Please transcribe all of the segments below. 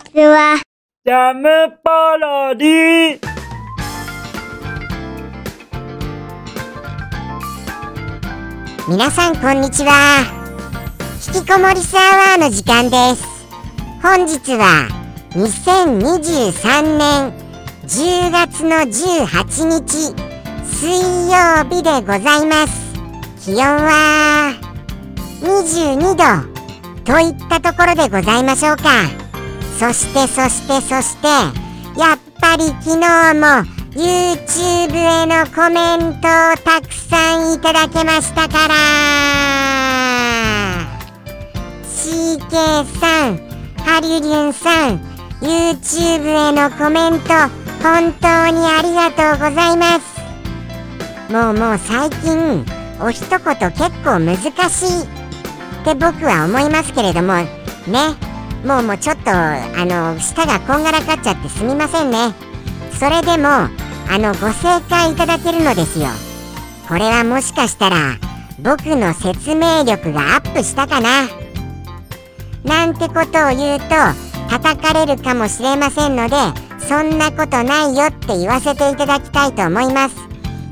ちは。ジャムパロディ皆さんこんにちは。引きこもりスアワーの時間です。本日は2023年10月の18日水曜日でございます。気温は22度といったところでございましょうかそしてそしてそしてやっぱり昨日も YouTube へのコメントをたくさんいただけましたから。CK さんハリュリュンさん YouTube へのコメント本当にありがとうございます。もうもう最近お一言結構難しいって僕は思いますけれどもね。もうもうちょっとあの舌がこんがらかっちゃってすみませんね。それでもあのご正解いただけるのですよ。これはもしかしたら僕の説明力がアップしたかな。なんてことを言うと叩かれるかもしれませんのでそんなことないよって言わせていただきたいと思います。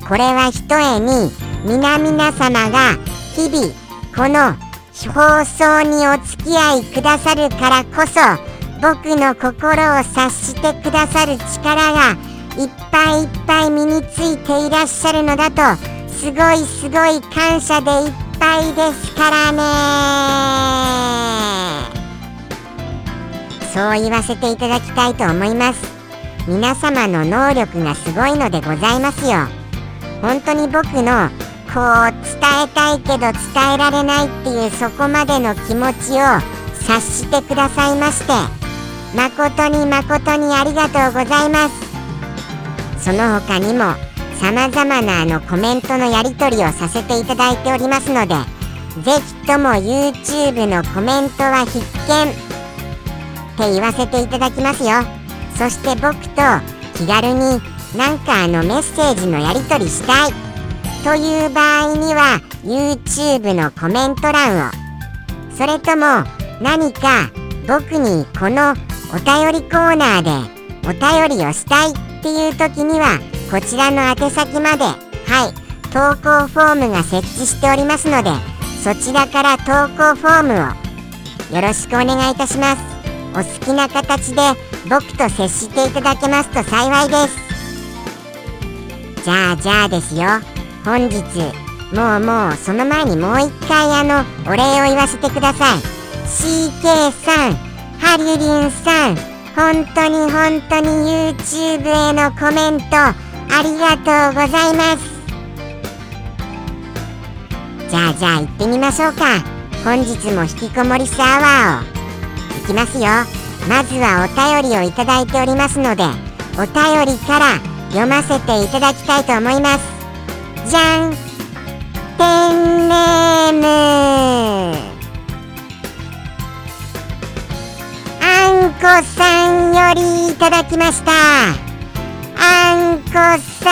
これはひとえに皆々様が日々この放送にお付き合いくださるからこそ僕の心を察してくださる力がいっぱいいっぱい身についていらっしゃるのだとすごいすごい感謝でいっぱいですからね。そう言わせていただきたいと思います。皆様の能力がすごいのでございますよ。本当に僕のこう伝えたいけど伝えられないっていうそこまでの気持ちを察してくださいまして誠に誠にありがとうございます。その他にも様々なあのコメントのやり取りをさせていただいておりますのでぜひとも YouTube のコメントは必見って言わせていただきますよ。そして僕と気軽になんかあのメッセージのやり取りしたい。という場合には YouTube のコメント欄を。それとも何か僕にこのお便りコーナーでお便りをしたいっていう時にはこちらの宛先まではい投稿フォームが設置しておりますのでそちらから投稿フォームをよろしくお願いいたします。お好きな形で僕と接していただけますと幸いです。じゃあじゃあですよ。本日もうもうその前にもう一回あのお礼を言わせてください。CK さんハリリンさん本当に本当に YouTube へのコメントありがとうございます。じゃあじゃあ行ってみましょうか。本日も引きこもりスアワーを。いきますよ。まずはお便りをいただいておりますのでお便りから読ませていただきたいと思います。じゃん。ペンネーム。あんこさんよりいただきました。あんこさ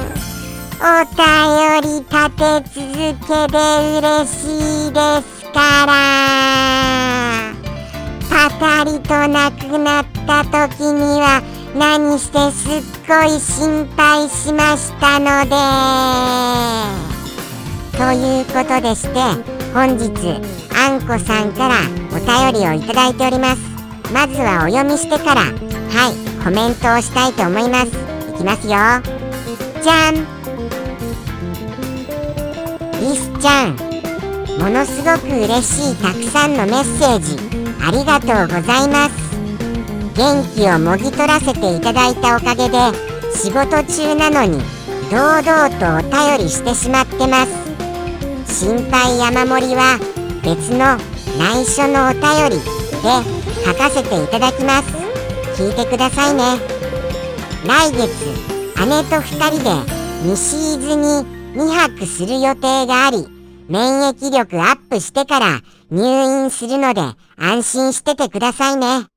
ん。お便り立て続けで嬉しいですから。パタリとなくなった時には何してすっごい心配しましたので。ということでして本日あんこさんからお便りをいただいております。まずはお読みしてからはいコメントをしたいと思います。いきますよ。じゃん。リスちゃんものすごく嬉しいたくさんのメッセージありがとうございます。元気をもぎ取らせていただいたおかげで仕事中なのに堂々とお便りしてしまってます。心配山盛りは別の内緒のお便りで書かせていただきます。聞いてくださいね。来月姉と2人で西伊豆に2泊する予定があり免疫力アップしてから入院するので安心しててくださいね。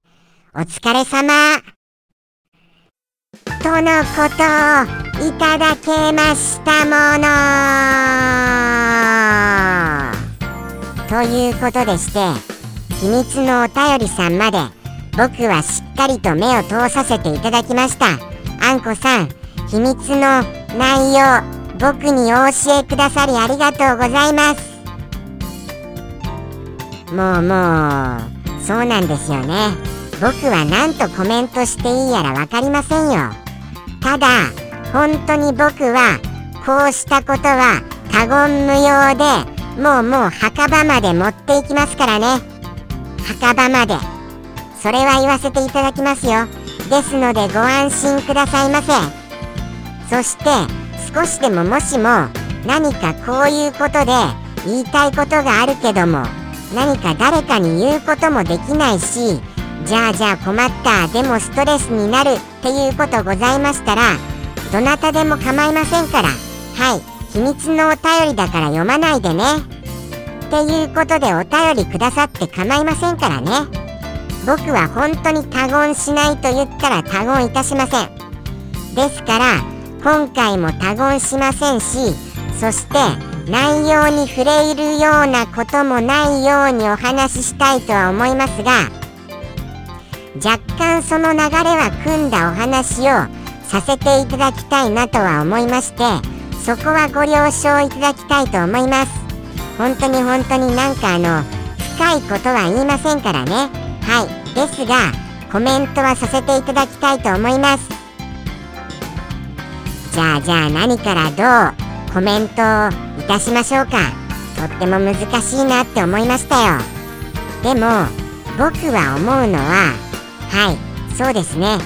お疲れ様。とのことをいただけましたもの。ということでして秘密のお便りさんまで僕はしっかりと目を通させていただきました。あんこさん秘密の内容僕にお教えくださりありがとうございます。もうもうそうなんですよね。僕は何とコメントしていいやら分かりませんよ。ただ本当に僕はこうしたことは他言無用でもうもう墓場まで持っていきますからね。墓場まで。それは言わせていただきますよ。ですのでご安心くださいませ。そして少しでももしも何かこういうことで言いたいことがあるけども何か誰かに言うこともできないしじゃあじゃあ困ったでもストレスになるっていうことございましたらどなたでも構いませんから。はい。秘密のお便りだから読まないでね。っていうことでお便りくださって構いませんからね。僕は本当に他言しないと言ったら他言いたしません。ですから今回も他言しませんしそして内容に触れるようなこともないようにお話ししたいとは思いますが若干その流れは組んだお話をさせていただきたいなとは思いましてそこはご了承いただきたいと思います。本当に本当になんかあの深いことは言いませんからね。はい。ですがコメントはさせていただきたいと思います。じゃあじゃあ何からどうコメントをいたしましょうか。とっても難しいなって思いましたよ。でも僕は思うのははいそうですね。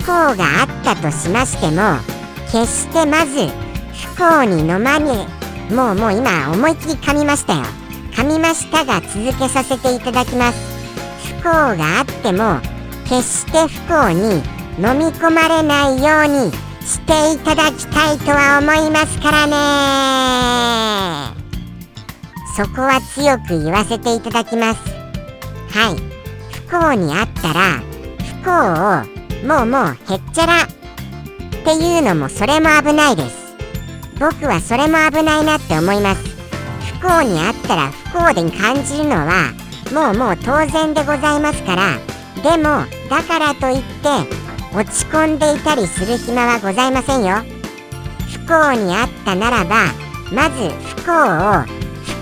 不幸があったとしましても決してまず不幸に飲まねもうもう今思いっきり噛みましたよ。噛みましたが続けさせていただきます。不幸があっても決して不幸に飲み込まれないようにしていただきたいとは思いますからね。そこは強く言わせていただきます。はい。不幸にあったら不幸をもうもうへっちゃらっていうのもそれも危ないです。僕はそれも危ないなって思います。不幸にあったら不幸で感じるのはもうもう当然でございますから。でもだからといって落ち込んでいたりする暇はございませんよ。不幸にあったならばまず不幸を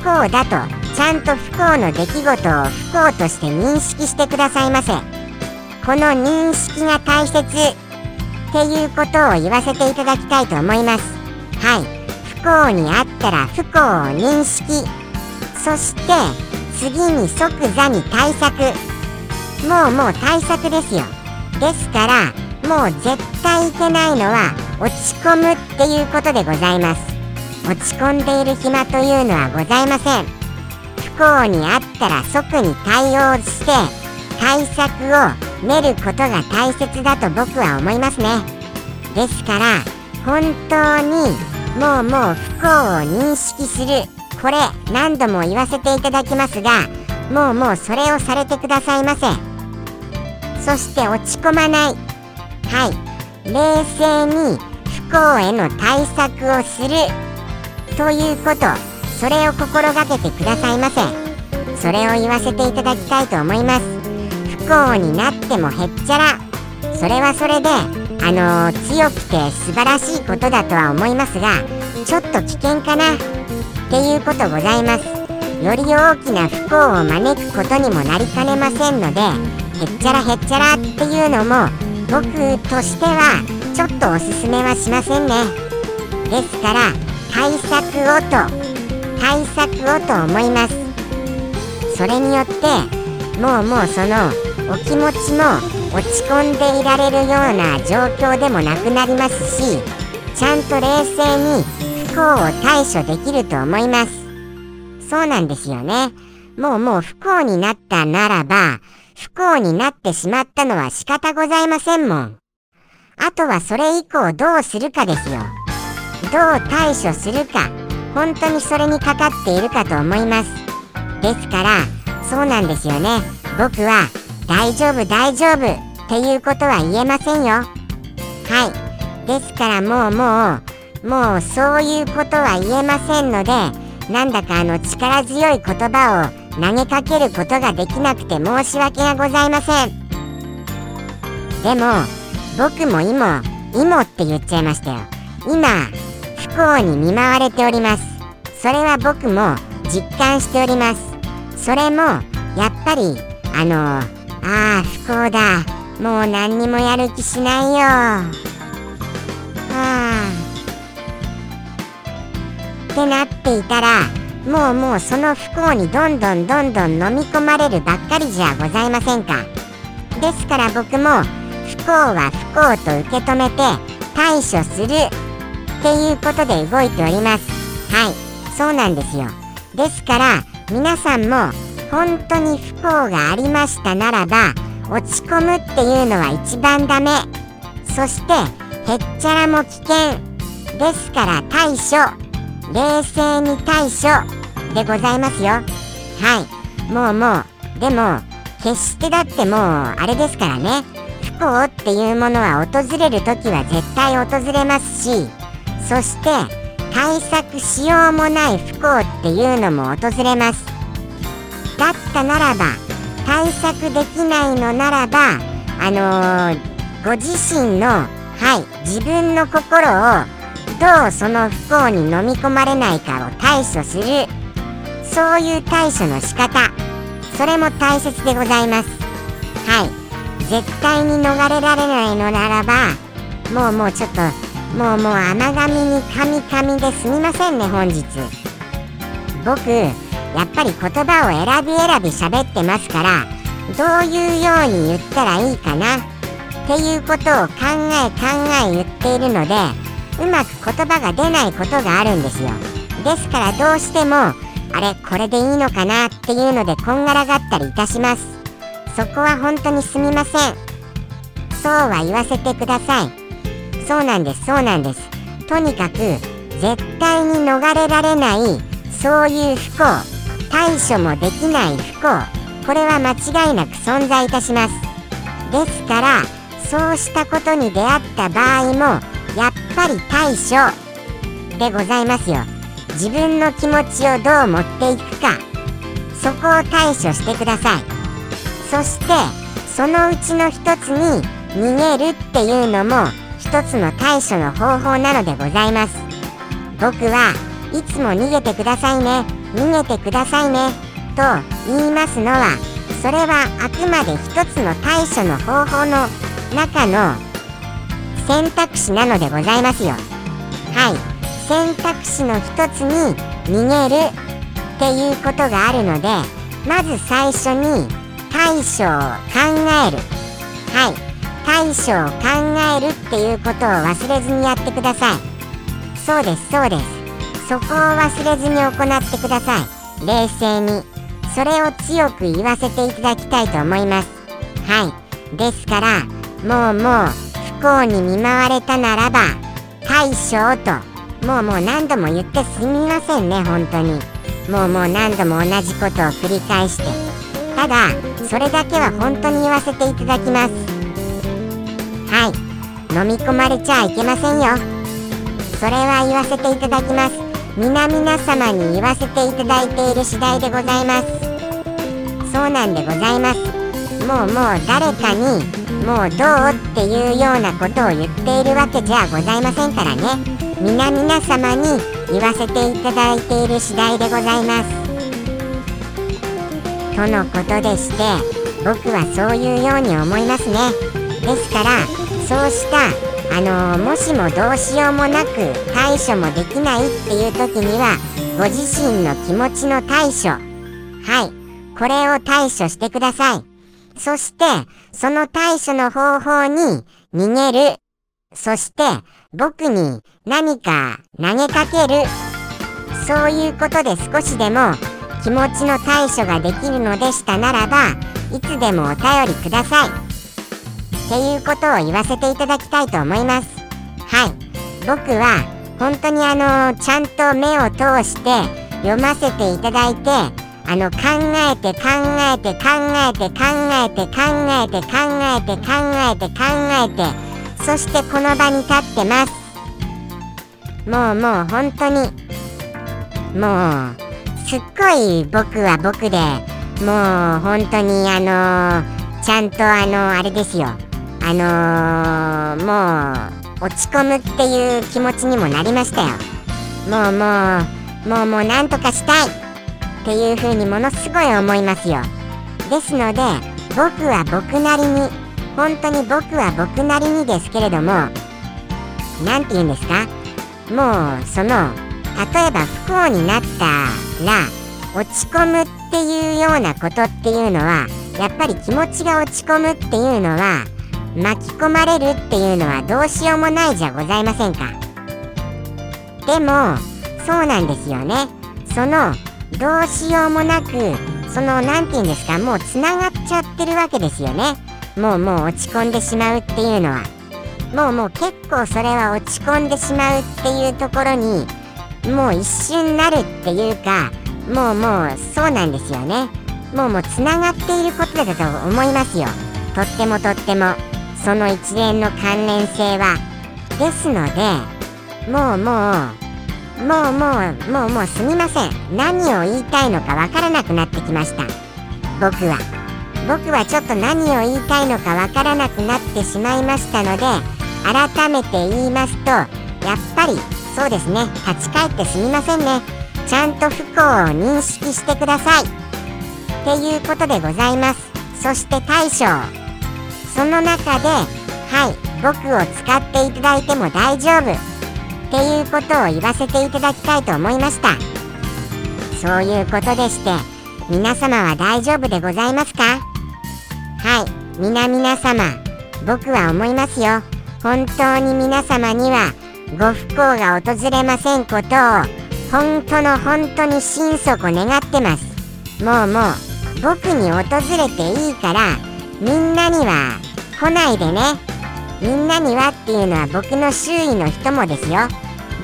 不幸だとちゃんと不幸の出来事を不幸として認識してくださいませ。この認識が大切。っていうことを言わせていただきたいと思います。はい。不幸にあったら不幸を認識。そして次に即座に対策。もうもう対策ですよ。ですからもう絶対いけないのは落ち込むっていうことでございます。落ち込んでいる暇というのはございません。不幸にあったら即に対応して対策を練ることが大切だと僕は思いますね。ですから本当にもうもう不幸を認識する。これ何度も言わせていただきますがもうもうそれをされてくださいませ。そして落ち込まない。はい。冷静に不幸への対策をするということ。それを心がけてくださいませ。それを言わせていただきたいと思います。不幸になってもへっちゃら。それはそれであのー、強くて素晴らしいことだとは思いますがちょっと危険かな。っていうことございます。より大きな不幸を招くことにもなりかねませんのでへっちゃらへっちゃらっていうのも僕としてはちょっとおすすめはしませんね。ですから対策をと対策をと思います。それによってもうもうそのお気持ちも落ち込んでいられるような状況でもなくなりますしちゃんと冷静に不幸を対処できると思いますそうなんですよねもうもう不幸になったならば不幸になってしまったのは仕方ございませんもん。あとはそれ以降どうするかですよ。どう対処するか、本当にそれにかかっているかと思います。ですから、そうなんですよね。僕は、大丈夫大丈夫。っていうことは言えませんよ。はい。ですからもうもう、もうそういうことは言えませんので、なんだかあの力強い言葉を投げかけることができなくて申し訳がございません。でも僕も今今って言っちゃいましたよ。今不幸に見舞われております。それは僕も実感しております。それもやっぱりあのああ不幸だ。もう何にもやる気しないよ。ああ。ってなっていたらもうもうその不幸にどんどんどんどん飲み込まれるばっかりじゃございませんか。ですから僕も不幸は不幸と受け止めて対処するっていうことで動いております。はい。そうなんですよ。ですから皆さんも本当に不幸がありましたならば落ち込むっていうのは一番ダメ。そしてへっちゃらも危険ですから対処。冷静に対処でございますよ。はい。もうもうでも決してだってもうあれですからね。不幸っていうものは訪れる時は絶対訪れますしそして対策しようもない不幸っていうのも訪れます。だったならば対策できないのならばあのー、ご自身のはい自分の心をどうその不幸に飲み込まれないかを対処する。そういう対処の仕方。それも大切でございます。はい。絶対に逃れられないのならばもうもうちょっともうもう甘噛みに噛み噛みですみませんね本日。僕やっぱり言葉を選び選び喋ってますからどういうように言ったらいいかなっていうことを考え考え言っているのでうまく言葉が出ないことがあるんですよ。ですからどうしてもあれこれでいいのかなっていうのでこんがらがったりいたします。そこは本当にすみません。そうは言わせてください。そうなんですそうなんです。とにかく絶対に逃れられないそういう不幸。対処もできない不幸。これは間違いなく存在いたします。ですからそうしたことに出会った場合もやっぱり対処でございますよ。自分の気持ちをどう持っていくか。そこを対処してください。そしてそのうちの一つに逃げるっていうのも一つの対処の方法なのでございます。僕はいつも逃げてくださいね。逃げてくださいね。と言いますのはそれはあくまで一つの対処の方法の中の選択肢なのでございますよ。はい。選択肢の一つに逃げるっていうことがあるのでまず最初に対処を考える。はい。対処を考えるっていうことを忘れずにやってください。そうですそうです。そこを忘れずに行ってください。冷静に。それを強く言わせていただきたいと思います。はい。ですからもうもう不幸に見舞われたならば対処をともうもう何度も言ってすみませんね本当に。もうもう何度も同じことを繰り返して。ただそれだけは本当に言わせていただきます。はい。飲み込まれちゃいけませんよ。それは言わせていただきます。皆々様に言わせていただいている次第でございます。そうなんでございます。もうもう誰かにもうどうっていうようなことを言っているわけじゃございませんからね。皆々様に言わせていただいている次第でございます。とのことでして僕はそういうように思いますね。ですからそうしたあの、もしもどうしようもなく対処もできないっていう時にはご自身の気持ちの対処。はい。これを対処してください。そしてその対処の方法に逃げる。そして僕に何か投げかける。そういうことで少しでも気持ちの対処ができるのでしたならばいつでもお便りください。っていうことを言わせていただきたいと思います。はい。僕は本当にあのちゃんと目を通して読ませていただいてあの考えて考えて考えて考えて考えて考えて考えて考えてそしてこの場に立ってます。もうもう本当にもうすっごい僕は僕でもう本当にあのー、ちゃんとあのー、あれですよ。あのー、もう落ち込むっていう気持ちにもなりましたよ。もうもうもうもうなんとかしたいっていう風にものすごい思いますよ。ですので僕は僕なりに本当に僕は僕なりにですけれども何て言うんですか？もうその例えば不幸になったら落ち込むっていうようなことっていうのはやっぱり気持ちが落ち込むっていうのは巻き込まれるっていうのはどうしようもないじゃございませんか。でもそうなんですよね。そのどうしようもなくその何て言うんですかもうつながっちゃってるわけですよね。もうもう落ち込んでしまうっていうのは。もうもう結構それは落ち込んでしまうっていうところにもう一瞬なるっていうかもうもうそうなんですよね。もうもうつながっていることだと思いますよ。とってもとっても。その一連の関連性はですのでもうもうもうもうもうもうすみません。何を言いたいのかわからなくなってきました。僕は。僕はちょっと何を言いたいのかわからなくなってしまいましたので改めて言いますとやっぱりそうですね。立ち返ってすみませんね。ちゃんと不幸を認識してください。っていうことでございます。そして大将。その中ではい僕を使っていただいても大丈夫。っていうことを言わせていただきたいと思いました。そういうことでして皆様は大丈夫でございますか？はい皆々様僕は思いますよ。本当に皆様にはご不幸が訪れませんことを本当の本当に心底願ってます。もうもう僕に訪れていいからみんなには来ないでね。みんなにはっていうのは僕の周囲の人もですよ。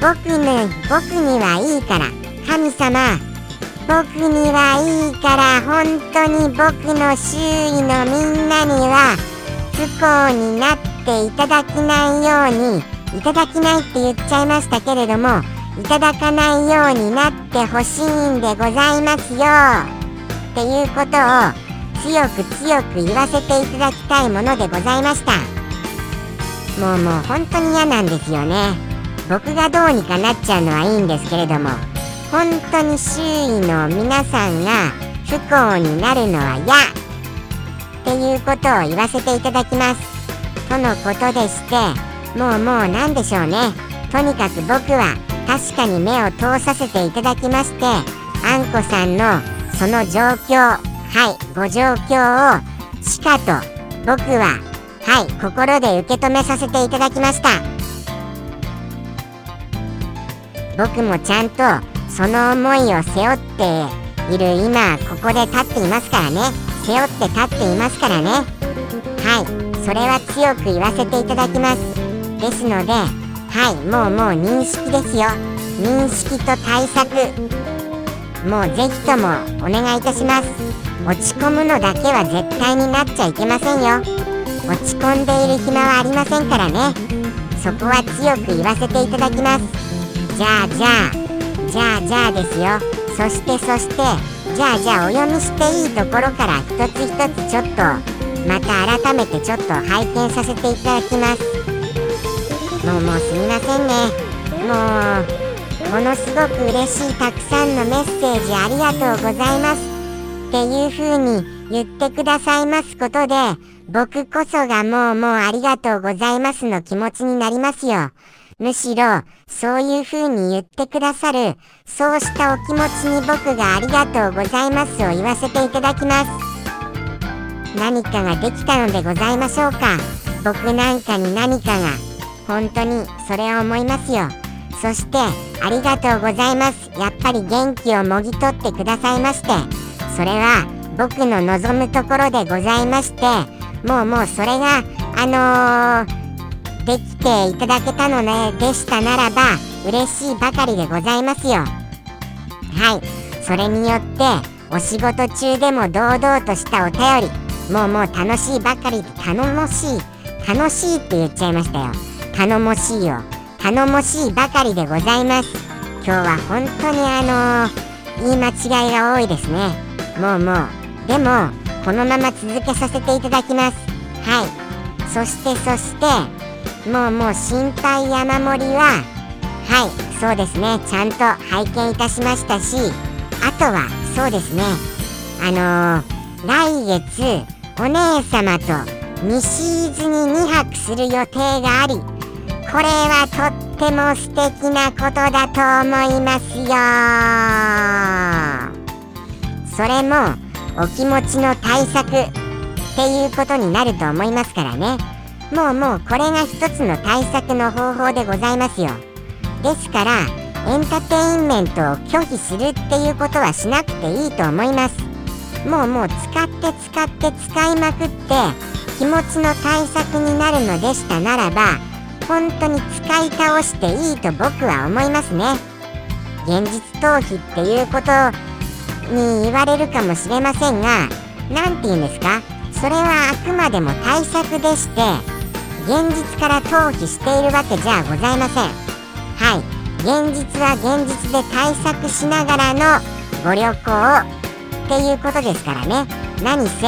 僕ね僕にはいいから。神様僕にはいいから。本当に僕の周囲のみんなには不幸になっていただけないようにいただきないって言っちゃいましたけれどもいただかないようになってほしいんでございますよ。っていうことを強く強く言わせていただきたいものでございました。もうもう本当に嫌なんですよね。僕がどうにかなっちゃうのはいいんですけれども本当に周囲の皆さんが不幸になるのは嫌っていうことを言わせていただきます。とのことでしてもうもう何でしょうね。とにかく僕は確かに目を通させていただきましてあんこさんのその状況はいご状況をしかと僕ははい心で受け止めさせていただきました。僕もちゃんとその思いを背負っている今ここで立っていますからね。背負って立っていますからね。はいそれは強く言わせていただきます。ですのではいもうもう認識ですよ。認識と対策もうぜひともお願いいたします。落ち込むのだけは絶対になっちゃいけませんよ。落ち込んでいる暇はありませんからね。そこは強く言わせていただきます。じゃあじゃあじゃあじゃあですよ。そしてそしてじゃあじゃあお読みしていいところから一つ一つちょっとまた改めてちょっと拝見させていただきます。もうもうすみませんね。もうものすごく嬉しいたくさんのメッセージありがとうございます。っていう風に言ってくださいますことで僕こそがもうもうありがとうございますの気持ちになりますよ。むしろそういう風に言ってくださるそうしたお気持ちに僕がありがとうございますを言わせていただきます。何かができたのでございましょうか。僕なんかに何かが本当にそれを思いますよ。そしてありがとうございます。やっぱり元気をもぎ取ってくださいまして。それは僕の望むところでございましてもうもうそれがあのー、できていただけたのねでしたならば嬉しいばかりでございますよ。はい。それによってお仕事中でも堂々としたお便りもうもう楽しいばかりで頼もしい楽しいって言っちゃいましたよ。頼もしいよ。頼もしいばかりでございます。今日は本当にあのー、言い間違いが多いですね。もうもうでもこのまま続けさせていただきます。はい。そしてそしてもうもう心配山盛りははい。そうですね。ちゃんと拝見いたしましたしあとはそうですね。あのー、来月お姉様と西伊豆に2泊する予定がありこれはとっても素敵なことだと思いますよそれもお気持ちの対策っていうことになると思いますからね。もうもうこれが一つの対策の方法でございますよ。ですからエンターテインメントを拒否するっていうことはしなくていいと思います。もうもう使って使って使いまくって気持ちの対策になるのでしたならば本当に使い倒していいと僕は思いますね。現実逃避っていうことに言われるかもしれませんが何て言うんですか？それはあくまでも対策でして現実から逃避しているわけじゃございません。はい。現実は現実で対策しながらのご旅行っていうことですからね。何せ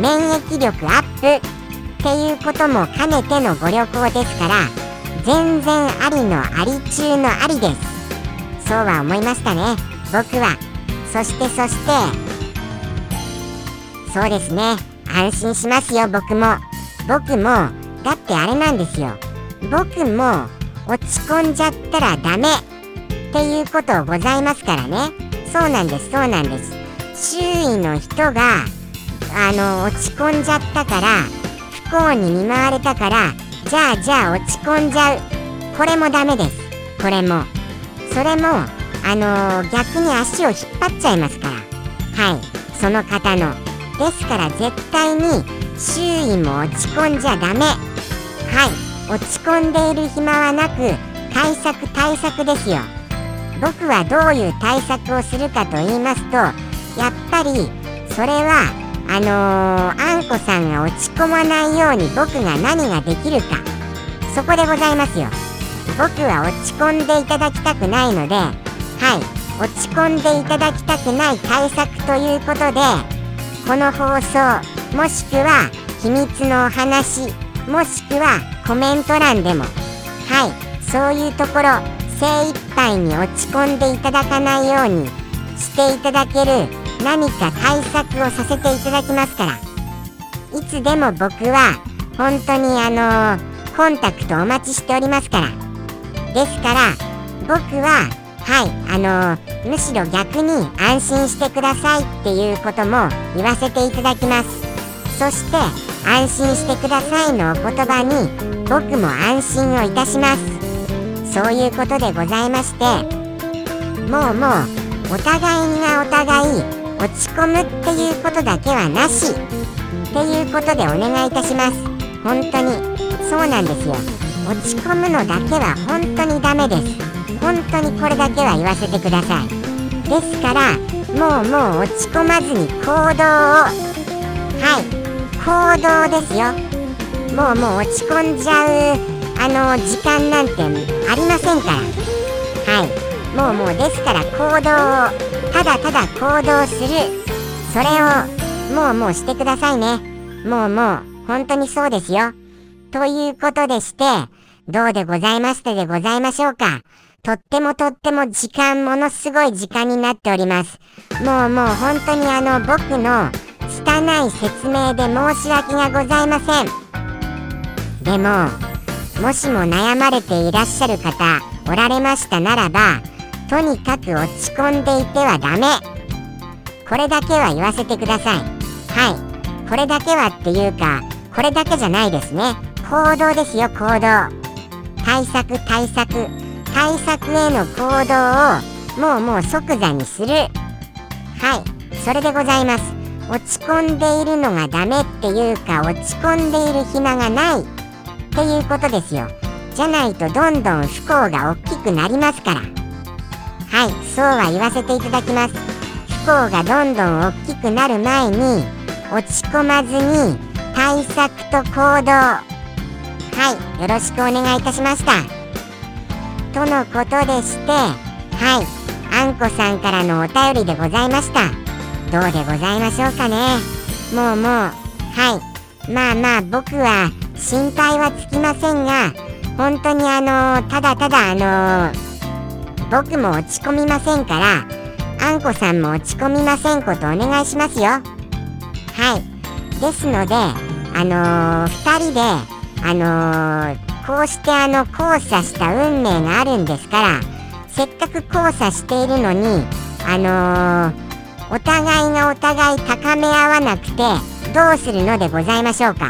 免疫力アップっていうことも兼ねてのご旅行ですから全然ありのあり中のありです。そうは思いましたね。僕はそしてそしてそうですね。安心しますよ僕も。僕もだってあれなんですよ。僕も落ち込んじゃったらダメ。っていうことございますからね。そうなんですそうなんです。周囲の人があの落ち込んじゃったから不幸に見舞われたからじゃあじゃあ落ち込んじゃう。これもダメです。これも。それもあのー、逆に足を引っ張っちゃいますから。はい。その方のですから絶対に周囲も落ち込んじゃダメ。はい。落ち込んでいる暇はなく対策対策ですよ。僕はどういう対策をするかと言いますとやっぱりそれはあのー、あんこさんが落ち込まないように僕が何ができるか。そこでございますよ。僕は落ち込んでいただきたくないのではい。落ち込んでいただきたくない対策ということでこの放送もしくは秘密のお話もしくはコメント欄でもはい。そういうところ精一杯に落ち込んでいただかないようにしていただける何か対策をさせていただきますから。いつでも僕は本当にあのー、コンタクトお待ちしておりますから。ですから僕ははいあのー、むしろ逆に安心してくださいっていうことも言わせていただきます。そして安心してくださいのお言葉に僕も安心をいたします。そういうことでございましてもうもうお互いがお互い落ち込むっていうことだけはなし。っていうことでお願いいたします。本当にそうなんですよ。落ち込むのだけは本当にダメです。本当にこれだけは言わせてください。ですからもうもう落ち込まずに行動を。はい。行動ですよ。もうもう落ち込んじゃうあの時間なんてありませんから。はい。もうもうですから行動を。ただただ行動する。それをもうもうしてくださいね。もうもう本当にそうですよ。ということでしてどうでございましたでございましょうか。とってもとっても時間ものすごい時間になっております。もうもう本当にあの僕の拙い説明で申し訳がございません。でももしも悩まれていらっしゃる方おられましたならばとにかく落ち込んでいてはダメ。これだけは言わせてください。はい。これだけはっていうかこれだけじゃないですね。行動ですよ行動。対策対策。対策への行動をもうもう即座にする。はい。それでございます。落ち込んでいるのがダメっていうか落ち込んでいる暇がない。っていうことですよ。じゃないとどんどん不幸が大きくなりますから。はい。そうは言わせていただきます。不幸がどんどん大きくなる前に落ち込まずに対策と行動。はい。よろしくお願いいたしました。とのことでしてはい。あんこさんからのお便りでございました。どうでございましょうかね。もうもうはい。まあまあ僕は心配はつきませんが本当にあのただただあの僕も落ち込みませんからあんこさんも落ち込みませんことお願いしますよ。はい。ですのであのー、2人であのー、こうしてあの交差した運命があるんですからせっかく交差しているのにあのー、お互いがお互い高め合わなくてどうするのでございましょうか？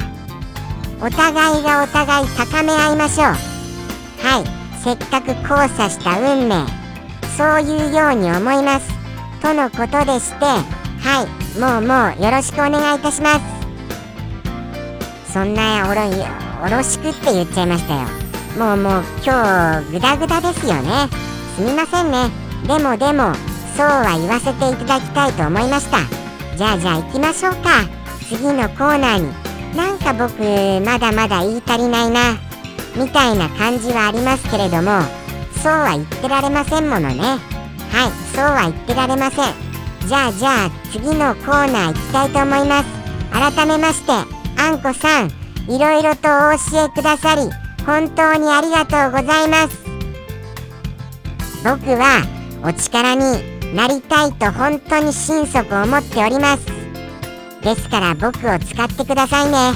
お互いがお互い高め合いましょう。はい。せっかく交差した運命。そういうように思います。とのことでしてはい。もうもうよろしくお願いいたします。そんなおろいおろしくって言っちゃいましたよ。もうもう今日グダグダですよね。すみませんね。でもでもそうは言わせていただきたいと思いました。じゃあじゃあ行きましょうか。次のコーナーに。なんか僕まだまだ言い足りないな。みたいな感じはありますけれども。そうは言ってられませんものね。はいそうは言ってられません。じゃあじゃあ次のコーナー行きたいと思います。改めましてあんこさんいろいろとお教えくださり本当にありがとうございます。僕はお力になりたいと本当に心底思っております。ですから僕を使ってくださいね。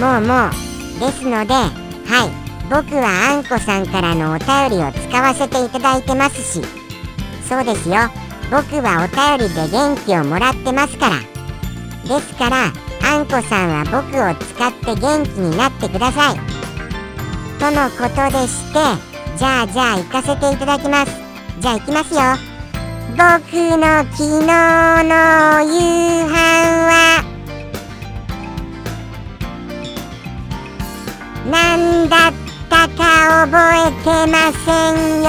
もうもうですのではい僕はあんこさんからのお便りを使わせていただいてますし。そうですよ。僕はお便りで元気をもらってますから。ですからあんこさんは僕を使って元気になってください。とのことでしてじゃあじゃあ行かせていただきます。じゃあ行きますよ。僕の昨日の夕飯はなんだったか覚えてませんよ。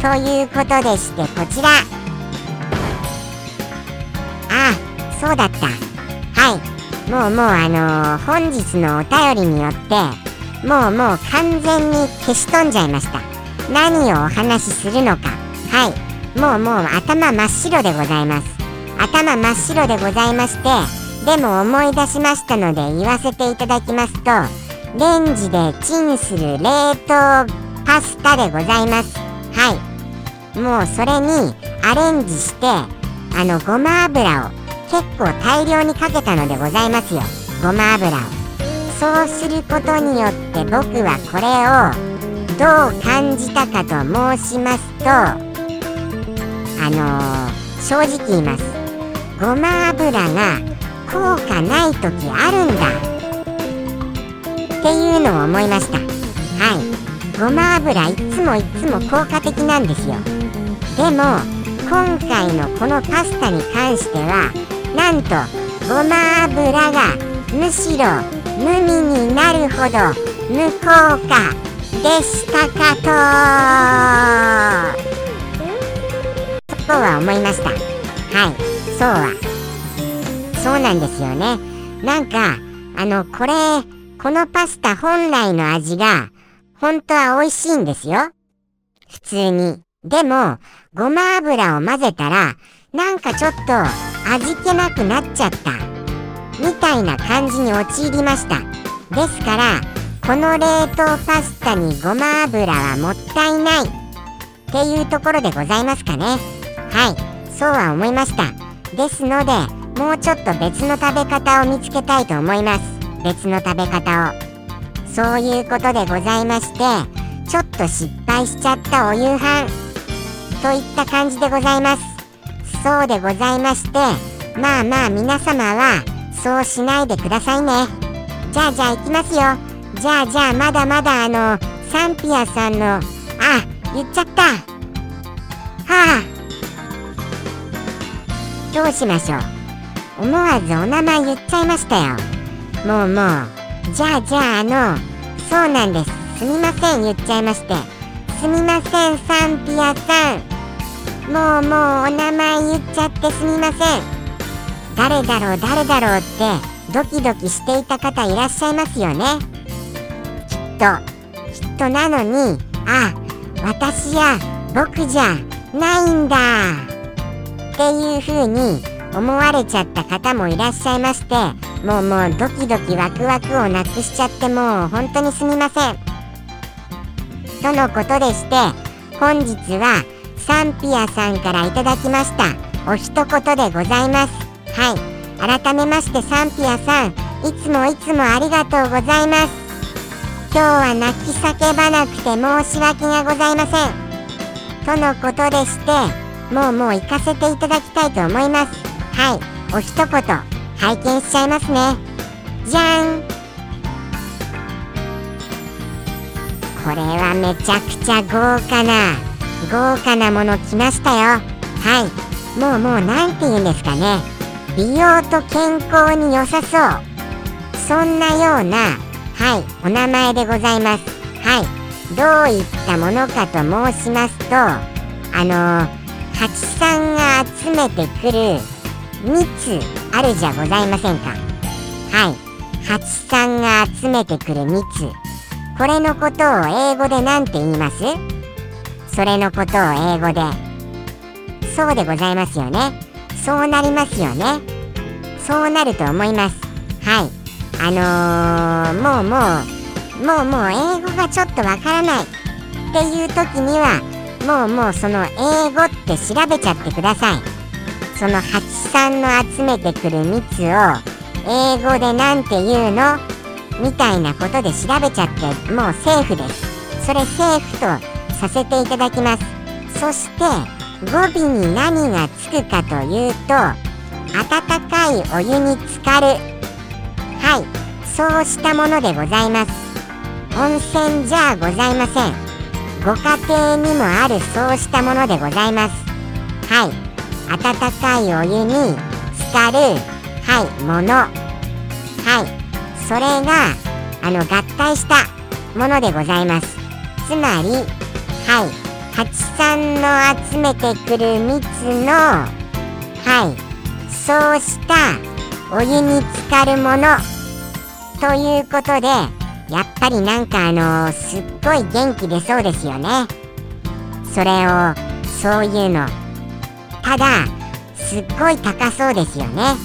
ということでしてこちら。そうだった。はい。もうもうあのー、本日のお便りによってもうもう完全に消し飛んじゃいました。何をお話しするのか。はい。もうもう頭真っ白でございます。頭真っ白でございましてでも思い出しましたので言わせていただきますとレンジでチンする冷凍パスタでございます。はい。もうそれにアレンジしてあのごま油を結構大量にかけたのでございますよ。ごま油を。そうすることによって僕はこれをどう感じたかと申しますとあのー、正直言います。ごま油が効果ない時あるんだ。っていうのを思いました。はい。ごま油いつもいつも効果的なんですよ。でも今回のこのパスタに関してはなんとごま油がむしろ無味になるほど無効果でしたかとそうは思いましたはいそうはそうなんですよねなんかあのこれこのパスタ本来の味が、本当は美味しいんですよ。普通に。でも、ごま油を混ぜたら、なんかちょっと味気なくなっちゃった。みたいな感じに陥りました。ですから、この冷凍パスタにごま油はもったいない。っていうところでございますかね。はい、そうは思いました。ですので、もうちょっと別の食べ方を見つけたいと思います。別の食べ方をそういうことでございましてちょっと失敗しちゃったお夕飯といった感じでございますそうでございましてまあまあ皆様はそうしないでくださいね。じゃあじゃあ行きますよ。じゃあじゃあまだまだあのサンピアさんのあ言っちゃった。はあ。どうしましょう。思わずお名前言っちゃいましたよ。もうもう。じゃあじゃああのそうなんです。すみません言っちゃいまして。すみませんサンピアさん。もうもうお名前言っちゃってすみません。誰だろう誰だろうってドキドキしていた方いらっしゃいますよね。きっと。きっと。なのにあ私や僕じゃないんだ。っていう風に思われちゃった方もいらっしゃいましてもうもうドキドキワクワクをなくしちゃってもう本当にすみません。とのことでして本日はサンピアさんからいただきました。お一言でございます。はい。改めましてサンピアさんいつもいつもありがとうございます。今日は泣き叫ばなくて申し訳がございません。とのことでしてもうもう行かせていただきたいと思います。はい。お一言拝見しちゃいますね。じゃん。これはめちゃくちゃ豪華な。豪華なもの来ましたよ。はい。もうもう何て言うんですかね。美容と健康に良さそう。そんなようなはいお名前でございます。はい。どういったものかと申しますとあのハチさんが集めてくる蜜あるじゃございませんか。はい。ハチさんが集めてくる蜜。これのことを英語で何て言います？それのことを英語で。そうでございますよね。そうなりますよね。そうなると思います。はい。あのー、もうもうもうもう英語がちょっとわからない。っていう時にはもうもうその英語って調べちゃってください。そのハチさんの集めてくる蜜を英語で何て言うの？みたいなことで調べちゃってもうセーフです。それセーフとさせていただきます。そして語尾に何がつくかというと温かいお湯に浸かる。はい。そうしたものでございます。温泉じゃございません。ご家庭にもあるそうしたものでございます。はい。温かいお湯に浸かる。はい。もの。はい。それがあの合体したものでございます。つまりはい。ハチさんの集めてくる蜜のはい。そうしたお湯に浸かるもの。ということでやっぱりなんかあのすっごい元気出そうですよね。それをそういうの。ただすっごい高そうですよね。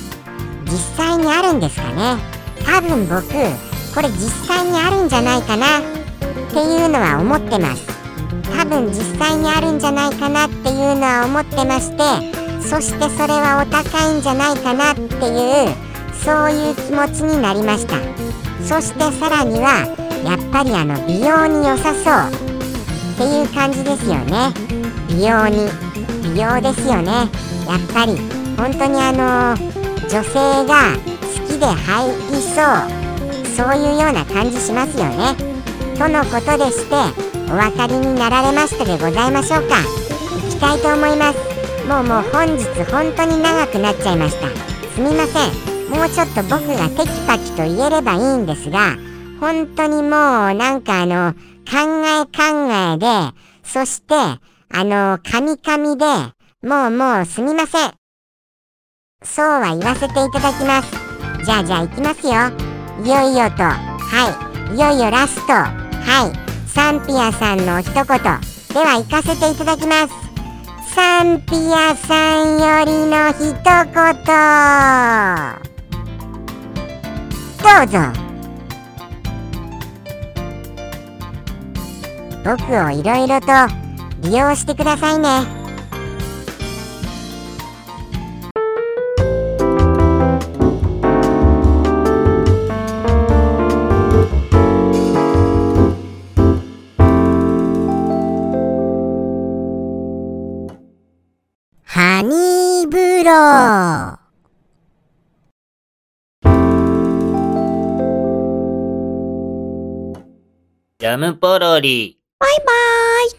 実際にあるんですかね。多分僕これ実際にあるんじゃないかなっていうのは思ってます。多分実際にあるんじゃないかなっていうのは思ってましてそしてそれはお高いんじゃないかなっていうそういう気持ちになりました。そしてさらにはやっぱりあの美容に良さそうっていう感じですよね。美容に美容ですよね。やっぱり本当にあの女性が好きで入りそうそういうような感じしますよね。とのことでしてお分かりになられましたでございましょうか。いきたいと思います。もうもう本日本当に長くなっちゃいました。すみません。もうちょっと僕がテキパキと言えればいいんですが本当にもうなんかあの考え考えでそしてあのカミカミでもうもうすみません。そうは言わせていただきます。じゃあじゃあ行きますよ。いよいよと。はい。いよいよラスト。はい。サンピアさんの一言では行かせていただきます。サンピアさんよりの一言。どうぞ。僕をいろいろと利用してくださいね。ジャムポロリ。バイバーイ。